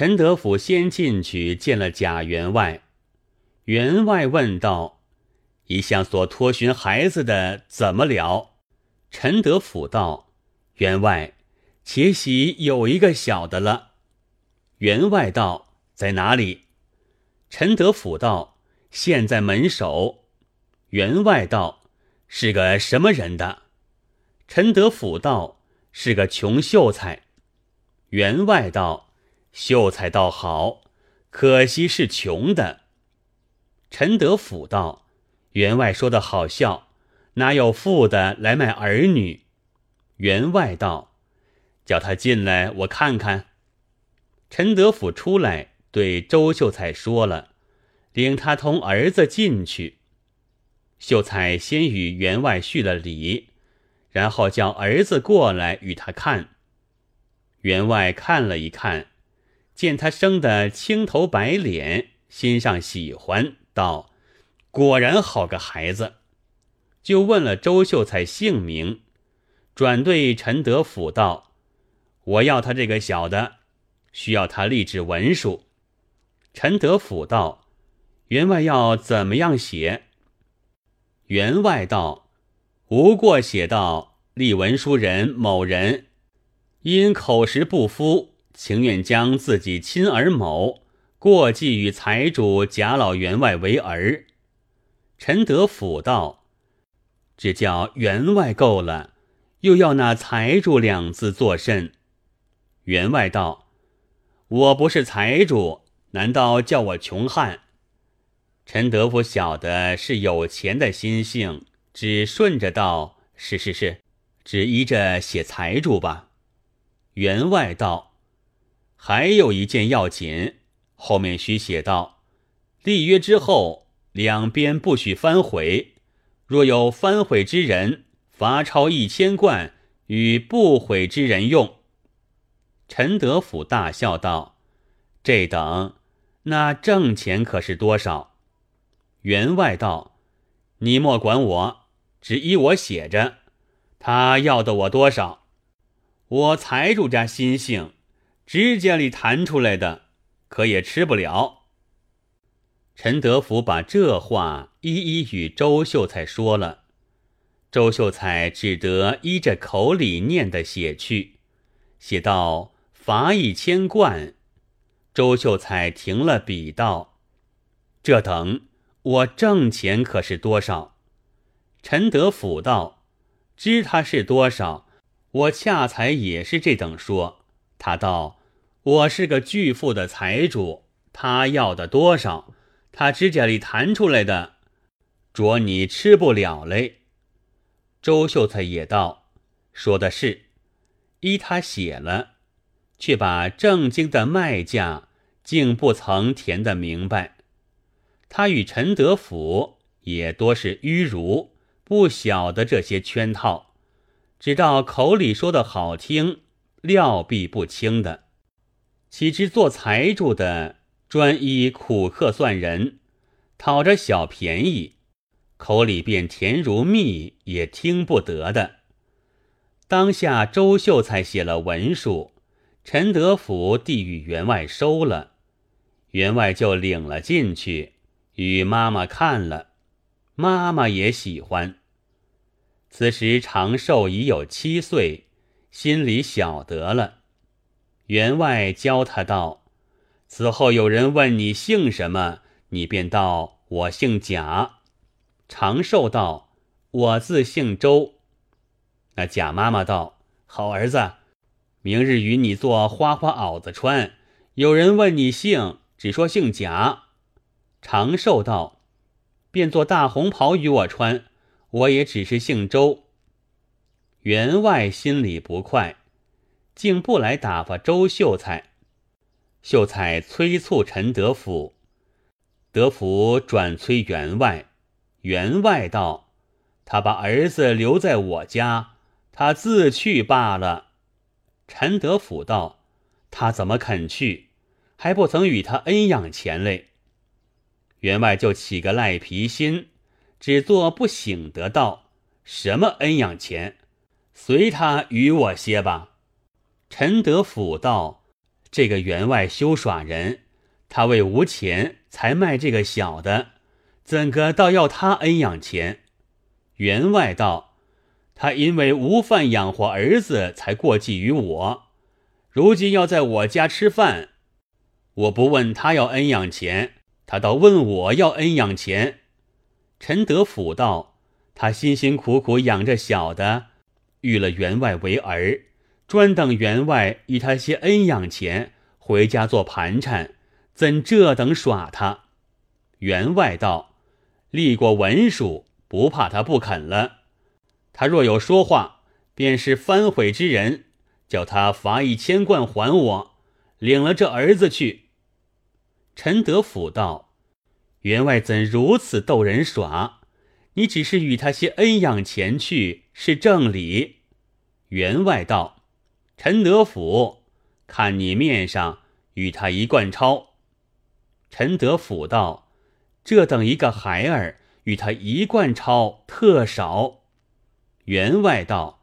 陈德甫先进去见了贾员外，员外问道：“一向所托寻孩子的怎么了？”陈德甫道：“员外，且喜有一个小的了。”员外道：“在哪里？”陈德甫道：“现在门首。”员外道：“是个什么人的？”陈德甫道：“是个穷秀才。”员外道。秀才倒好，可惜是穷的。陈德甫道：“员外说的好笑，哪有富的来卖儿女？”员外道：“叫他进来，我看看。”陈德甫出来，对周秀才说了，领他同儿子进去。秀才先与员外叙了礼，然后叫儿子过来与他看。员外看了一看。见他生得青头白脸，心上喜欢，道：“果然好个孩子。”就问了周秀才姓名，转对陈德甫道：“我要他这个小的，需要他立制文书。”陈德甫道：“员外要怎么样写？”员外道：“无过写道立文书人某人，因口实不敷。”情愿将自己亲儿某过继与财主贾老员外为儿。陈德甫道：“只叫员外够了，又要那财主两字作甚？”员外道：“我不是财主，难道叫我穷汉？”陈德甫晓得是有钱的心性，只顺着道：“是是是，只依着写财主吧。”员外道。还有一件要紧，后面须写道：立约之后，两边不许反悔。若有反悔之人，罚钞一千贯，与不悔之人用。陈德甫大笑道：“这等，那挣钱可是多少？”员外道：“你莫管我，只依我写着。他要的我多少？我财主家心性。”指甲里弹出来的，可也吃不了。陈德福把这话一一与周秀才说了，周秀才只得依着口里念的写去，写到罚一千贯。周秀才停了笔道：“这等我挣钱可是多少？”陈德甫道：“知他是多少，我恰才也是这等说。”他道。我是个巨富的财主，他要的多少？他指甲里弹出来的，着你吃不了嘞。周秀才也道：“说的是，依他写了，却把正经的卖价竟不曾填得明白。他与陈德甫也多是迂儒，不晓得这些圈套，只道口里说的好听，料必不清的。”岂知做财主的专依苦客算人，讨着小便宜，口里便甜如蜜，也听不得的。当下周秀才写了文书，陈德甫递与员外收了，员外就领了进去，与妈妈看了，妈妈也喜欢。此时长寿已有七岁，心里晓得了。员外教他道：“此后有人问你姓什么，你便道我姓贾。”长寿道：“我自姓周。”那贾妈妈道：“好儿子，明日与你做花花袄子穿。有人问你姓，只说姓贾。”长寿道：“便做大红袍与我穿，我也只是姓周。”员外心里不快。竟不来打发周秀才，秀才催促陈德福，德福转催员外，员外道：“他把儿子留在我家，他自去罢了。”陈德福道：“他怎么肯去？还不曾与他恩养钱嘞。”员外就起个赖皮心，只做不醒得道：“什么恩养钱？随他与我些吧。”陈德甫道：“这个员外休耍人，他为无钱才卖这个小的，怎个倒要他恩养钱？”员外道：“他因为无饭养活儿子，才过继于我。如今要在我家吃饭，我不问他要恩养钱，他倒问我要恩养钱。”陈德甫道：“他辛辛苦苦养着小的，育了员外为儿。”专等员外与他些恩养钱，回家做盘缠，怎这等耍他？员外道：“立过文书，不怕他不肯了。他若有说话，便是反悔之人，叫他罚一千贯还我，领了这儿子去。”陈德甫道：“员外怎如此逗人耍？你只是与他些恩养钱去，是正理。”员外道。陈德甫，看你面上与他一贯钞。陈德甫道：“这等一个孩儿，与他一贯钞特少。”员外道：“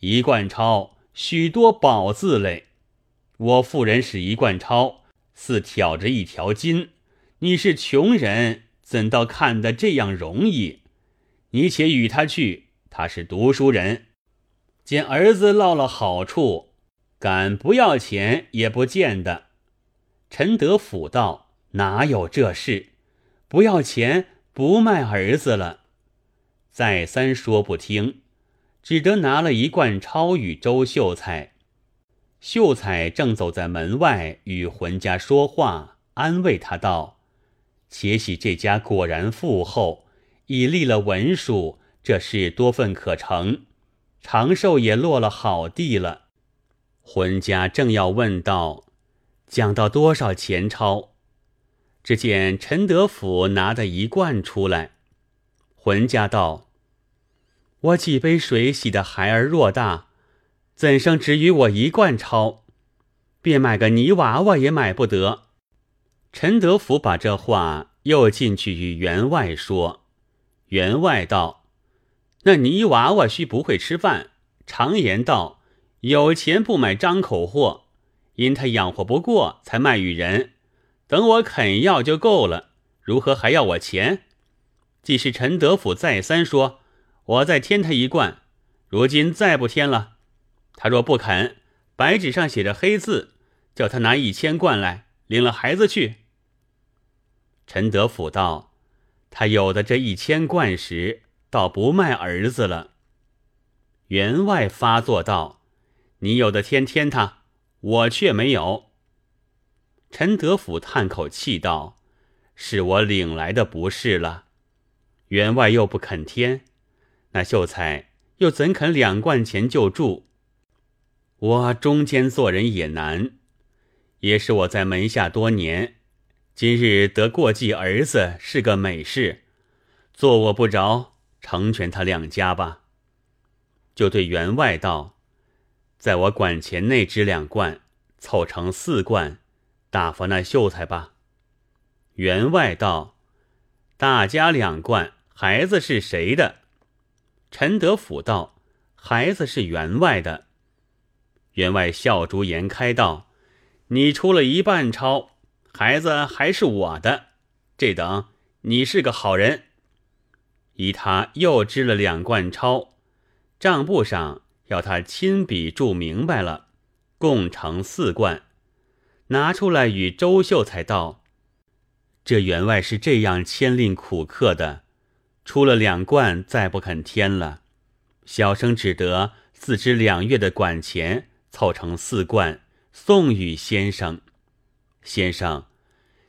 一贯钞许多宝字类，我妇人使一贯钞，似挑着一条筋。你是穷人，怎道看得这样容易？你且与他去，他是读书人。”见儿子落了好处，敢不要钱也不见得。陈德甫道：“哪有这事？不要钱不卖儿子了。”再三说不听，只得拿了一贯钞与周秀才。秀才正走在门外与浑家说话，安慰他道：“且喜这家果然富厚，已立了文书，这事多份可成。”长寿也落了好地了，浑家正要问道：“讲到多少钱钞？”只见陈德甫拿的一罐出来。浑家道：“我几杯水洗的孩儿偌大，怎生只与我一罐钞？便买个泥娃娃也买不得。”陈德甫把这话又进去与员外说。员外道。那泥娃娃须不会吃饭。常言道：“有钱不买张口货。”因他养活不过，才卖与人。等我肯要就够了，如何还要我钱？既是陈德甫再三说，我再添他一罐。如今再不添了，他若不肯，白纸上写着黑字，叫他拿一千贯来，领了孩子去。陈德甫道：“他有的这一千贯时。”倒不卖儿子了。员外发作道：“你有的天天他，我却没有。”陈德甫叹口气道：“是我领来的不是了。”员外又不肯添，那秀才又怎肯两贯钱就住？我中间做人也难，也是我在门下多年，今日得过继儿子是个美事，做我不着。成全他两家吧。就对员外道：“在我管钱内支两罐，凑成四罐，打发那秀才吧。”员外道：“大家两罐，孩子是谁的？”陈德甫道：“孩子是员外的。”员外笑逐颜开道：“你出了一半钞，孩子还是我的。这等你是个好人。”依他又支了两贯钞，账簿上要他亲笔注明白了，共成四贯，拿出来与周秀才道：“这员外是这样牵令苦客的，出了两贯再不肯添了，小生只得自支两月的管钱，凑成四贯送与先生。先生，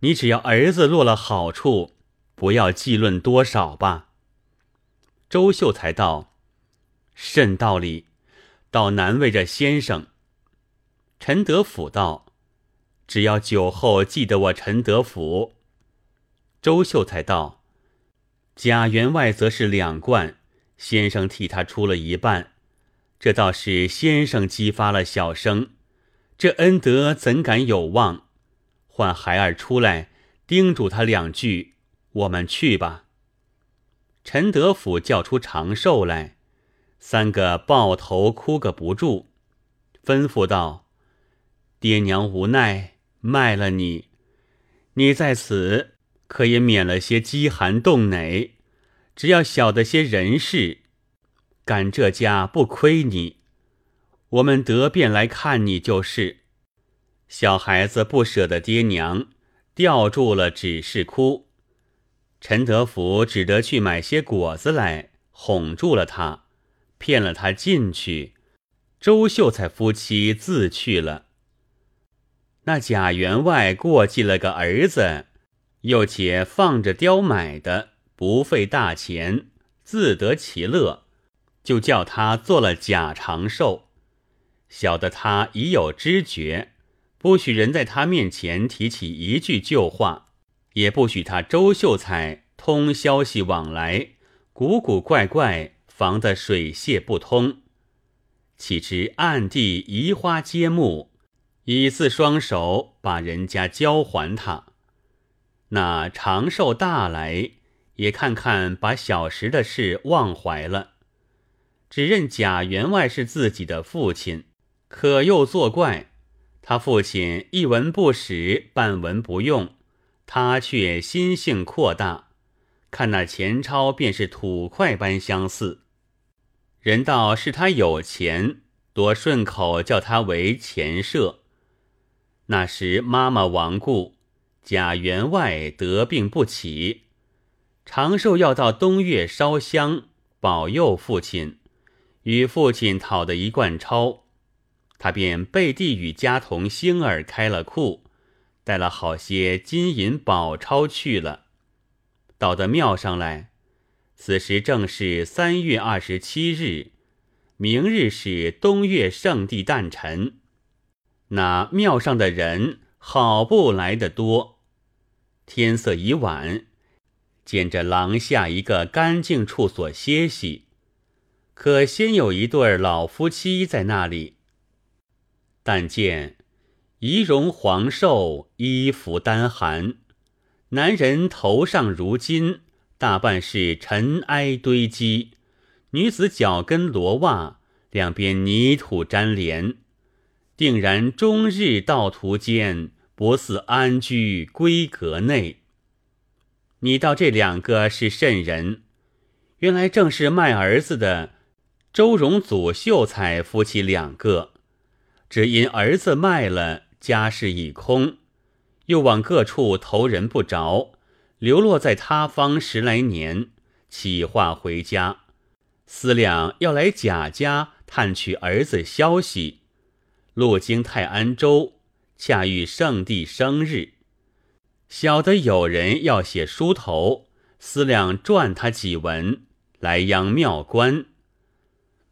你只要儿子落了好处，不要计论多少吧。”周秀才道：“甚道理，倒难为这先生。”陈德甫道：“只要酒后记得我陈德甫。”周秀才道：“贾员外则是两贯，先生替他出了一半，这倒是先生激发了小生，这恩德怎敢有望？唤孩儿出来，叮嘱他两句，我们去吧。”陈德甫叫出长寿来，三个抱头哭个不住，吩咐道：“爹娘无奈卖了你，你在此可也免了些饥寒冻馁，只要晓得些人事，赶这家不亏你。我们得便来看你就是。小孩子不舍得爹娘，吊住了，只是哭。陈德福只得去买些果子来哄住了他，骗了他进去。周秀才夫妻自去了。那贾员外过继了个儿子，又且放着雕买的，不费大钱，自得其乐，就叫他做了贾长寿。晓得他已有知觉，不许人在他面前提起一句旧话，也不许他周秀才通消息往来，古古怪怪，防得水泄不通。岂知暗地移花接木，以自双手把人家交还他。那长寿大来，也看看把小时的事忘怀了，只认贾员外是自己的父亲，可又作怪。他父亲一文不使，半文不用，他却心性扩大，看那钱钞便是土块般相似。人道是他有钱，多顺口叫他为钱社。那时妈妈亡故，贾员外得病不起，长寿要到东岳烧香保佑父亲，与父亲讨的一贯钞，他便背地与家童星儿开了库，带了好些金银宝钞去了，到的庙上来。此时正是三月二十七日，明日是东岳圣地诞辰。那庙上的人好不来得多。天色已晚，见着廊下一个干净处所歇息，可先有一对老夫妻在那里。但见仪容黄瘦，衣服单寒，男人头上如金。大半是尘埃堆积，女子脚跟罗袜，两边泥土粘连，定然终日道途间，不似安居闺阁内。你道这两个是甚人？原来正是卖儿子的周荣祖、秀才夫妻两个，只因儿子卖了，家事已空，又往各处投人不着。流落在他方十来年，起话回家，思量要来贾家探取儿子消息。路经泰安州，恰遇圣帝生日，晓得有人要写书头，思量撰他几文，来央庙官。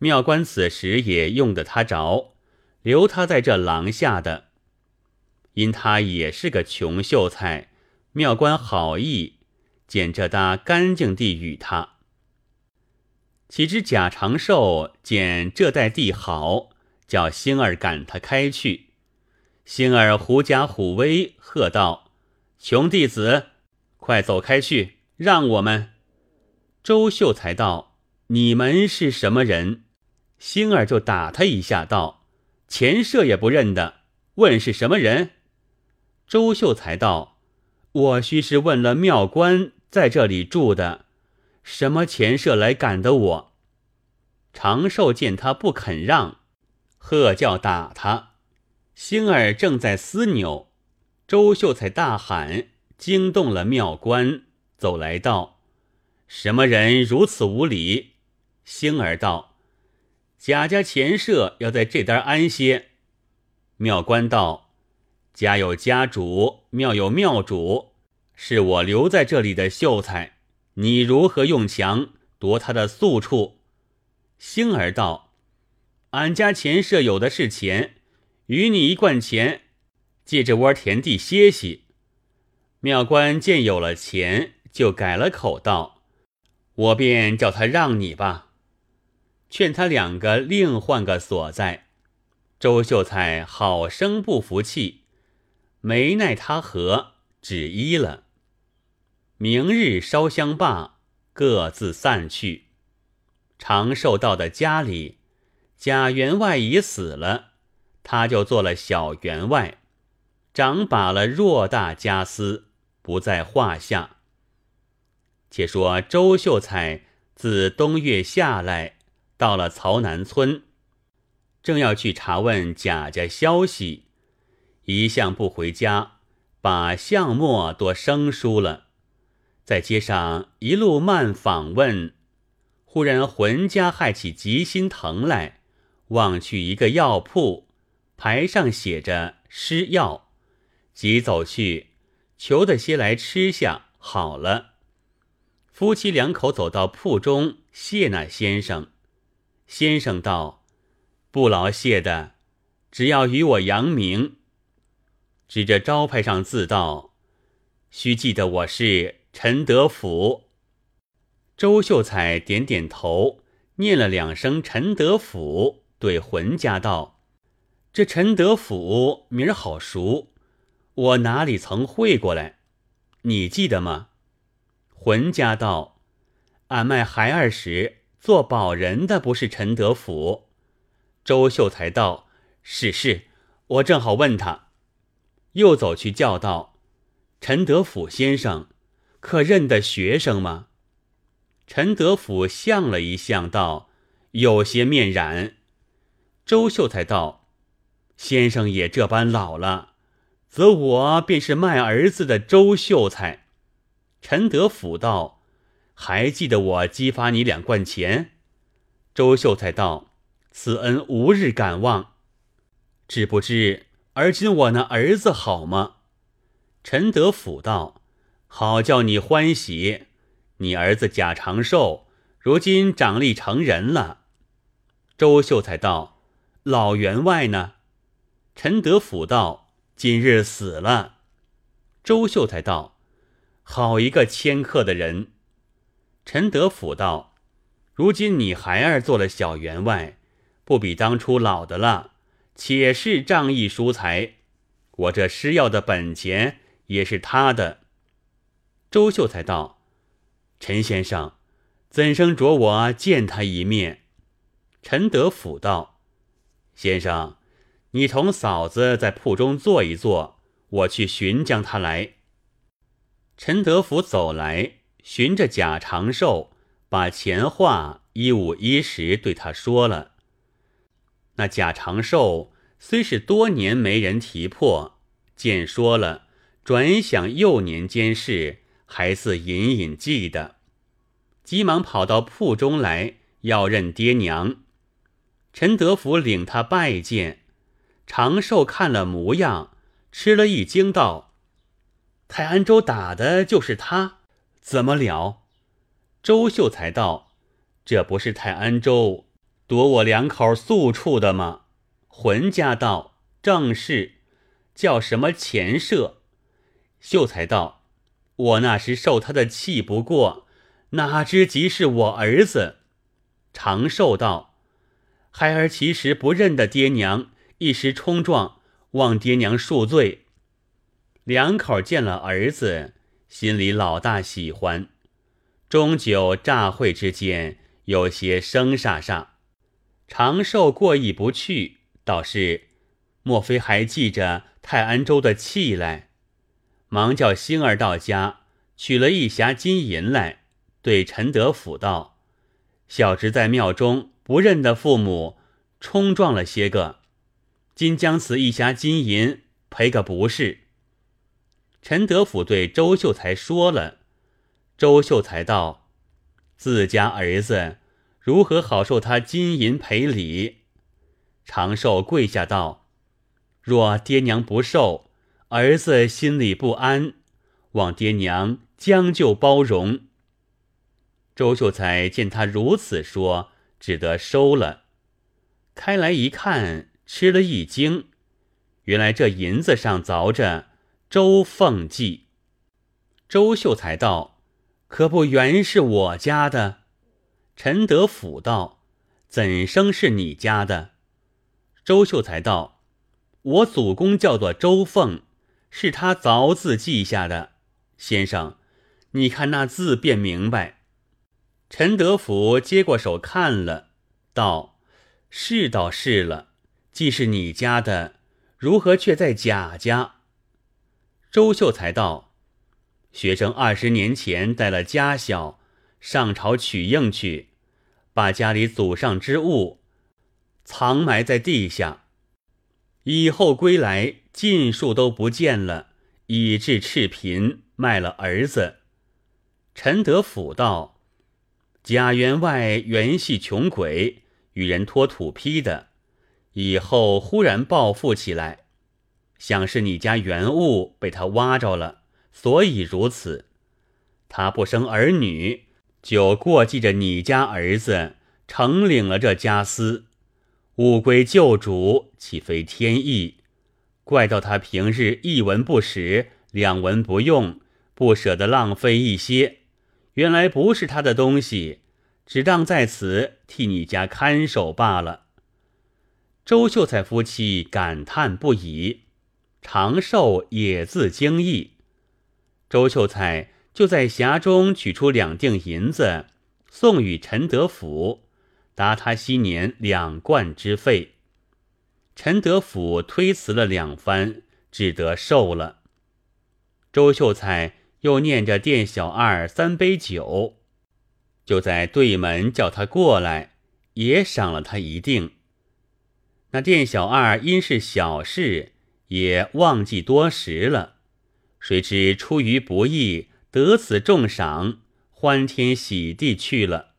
庙官此时也用得他着，留他在这廊下的，因他也是个穷秀才。庙官好意，捡这搭干净地与他。岂知贾长寿见这带地好，叫星儿赶他开去。星儿狐假虎威，喝道：“穷弟子，快走开去，让我们。”周秀才道：“你们是什么人？”星儿就打他一下，道：“前社也不认得，问是什么人？”周秀才道。我须是问了庙官在这里住的，什么钱社来赶的我？长寿见他不肯让，喝叫打他。星儿正在撕扭，周秀才大喊，惊动了庙官，走来道：“什么人如此无礼？”星儿道：“贾家钱社要在这单安歇。”庙官道。家有家主，庙有庙主，是我留在这里的秀才，你如何用强夺他的宿处？星儿道：“俺家钱舍有的是钱，与你一贯钱，借这窝田地歇息。”庙官见有了钱，就改了口道：“我便叫他让你吧，劝他两个另换个所在。”周秀才好生不服气。没奈他何，只依了。明日烧香罢，各自散去。长寿到的家里，贾员外已死了，他就做了小员外，掌把了偌大家私，不在话下。且说周秀才自东岳下来，到了曹南村，正要去查问贾家消息，一向不回家，把项目多生疏了，在街上一路慢访问，忽然浑家害起急心疼来，望去一个药铺，牌上写着施药，即走去求的些来吃下，好了。夫妻两口走到铺中，谢那先生。先生道：“不劳谢的，只要与我扬名。”指着招牌上字道：“须记得我是陈德甫。”周秀才点点头，念了两声“陈德甫”，对浑家道：“这陈德甫名儿好熟，我哪里曾会过来？你记得吗？”浑家道：“俺卖孩儿时做保人的不是陈德甫。”周秀才道：“是是，我正好问他。”又走去叫道：“陈德甫先生，可认得学生吗？”陈德甫相了一相，道：“有些面染。”周秀才道：“先生也这般老了，则我便是卖儿子的周秀才。”陈德甫道：“还记得我激发你两贯钱？”周秀才道：“此恩无日敢忘。”只不知而今我那儿子好吗？陈德甫道：“好叫你欢喜，你儿子贾长寿如今长立成人了。”周秀才道：“老员外呢？”陈德甫道：“今日死了。”周秀才道。好一个迁客的人，陈德甫道：“如今你孩儿做了小员外，不比当初老的了，且是仗义疏财。我这施药的本钱也是他的。”周秀才道：“陈先生，怎生着我见他一面？”陈德甫道：“先生，你同嫂子在铺中坐一坐，我去寻将他来。”陈德甫走来，寻着贾长寿，把前话一五一十对他说了。那贾长寿虽是多年没人提破，见说了，转想幼年间事，还似隐隐记得，急忙跑到铺中来要认爹娘。陈德福领他拜见，长寿看了模样，吃了一惊，道。泰安州打的就是他，怎么了？周秀才道：“这不是泰安州夺我两口宿处的吗？”浑家道：“正是，叫什么钱社？”秀才道：“我那时受他的气不过，哪知即是我儿子。”长寿道：“孩儿其实不认得爹娘，一时冲撞，望爹娘恕罪。”两口见了儿子，心里老大喜欢，终究乍会之间有些生煞煞。长寿过意不去，倒是莫非还记着泰安州的气来？忙叫星儿到家取了一匣金银来，对陈德甫道：“小侄在庙中不认得父母，冲撞了些个，今将此一匣金银赔个不是。”陈德甫对周秀才说了，周秀才道：“自家儿子如何好受他金银赔礼？”长寿跪下道：“若爹娘不受，儿子心里不安，望爹娘将就包容。”周秀才见他如此说，只得收了。开来一看，吃了一惊，原来这银子上凿着。周凤记，周秀才道：“可不原是我家的？”陈德甫道：“怎生是你家的？”周秀才道：“我祖公叫做周凤，是他凿字记下的。先生，你看那字便明白。”陈德甫接过手看了，道：“是倒是了，既是你家的，如何却在贾家？”周秀才道：“学生二十年前带了家小上朝取应去，把家里祖上之物藏埋在地下，以后归来尽数都不见了，以致赤贫，卖了儿子。”陈德甫道。贾员外原系穷鬼，与人托土坯的，以后忽然暴富起来，想是你家原物被他挖着了，所以如此。他不生儿女，就过继着你家儿子，承领了这家私，物归旧主，岂非天意？怪到他平日一文不使，两文不用，不舍得浪费一些。原来不是他的东西，只当在此替你家看守罢了。周秀才夫妻感叹不已，长寿也自惊异。周秀才就在匣中取出两锭银子，送与陈德甫，答他昔年两贯之费。陈德甫推辞了两番，只得受了。周秀才。又念着店小二三杯酒，就在对门叫他过来，也赏了他一锭。那店小二因是小事，也忘记多时了。谁知出于不意得此重赏，欢天喜地去了。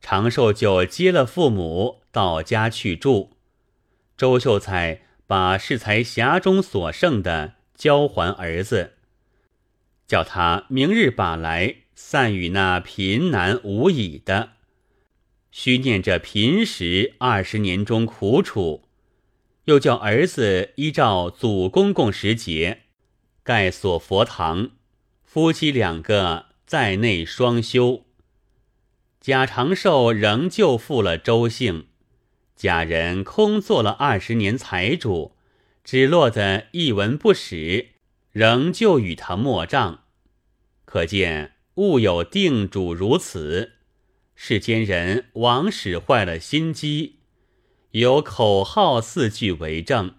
长寿就接了父母到家去住。周秀才把适才匣中所剩的交还儿子。叫他明日把来，散与那贫难无已的，须念着贫时二十年中苦楚，又叫儿子依照祖公公时节，盖所佛堂，夫妻两个在内双修。贾长寿仍旧负了周姓，贾人空做了二十年财主，只落得一文不使。仍旧与他莫账，可见物有定主如此。世间人枉使坏了心机，有口号四句为证。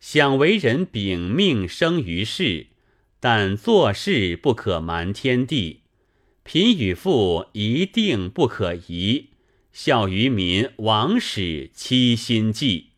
想为人秉命生于世，但做事不可瞒天地。贫与富一定不可移，孝于民王使七心计。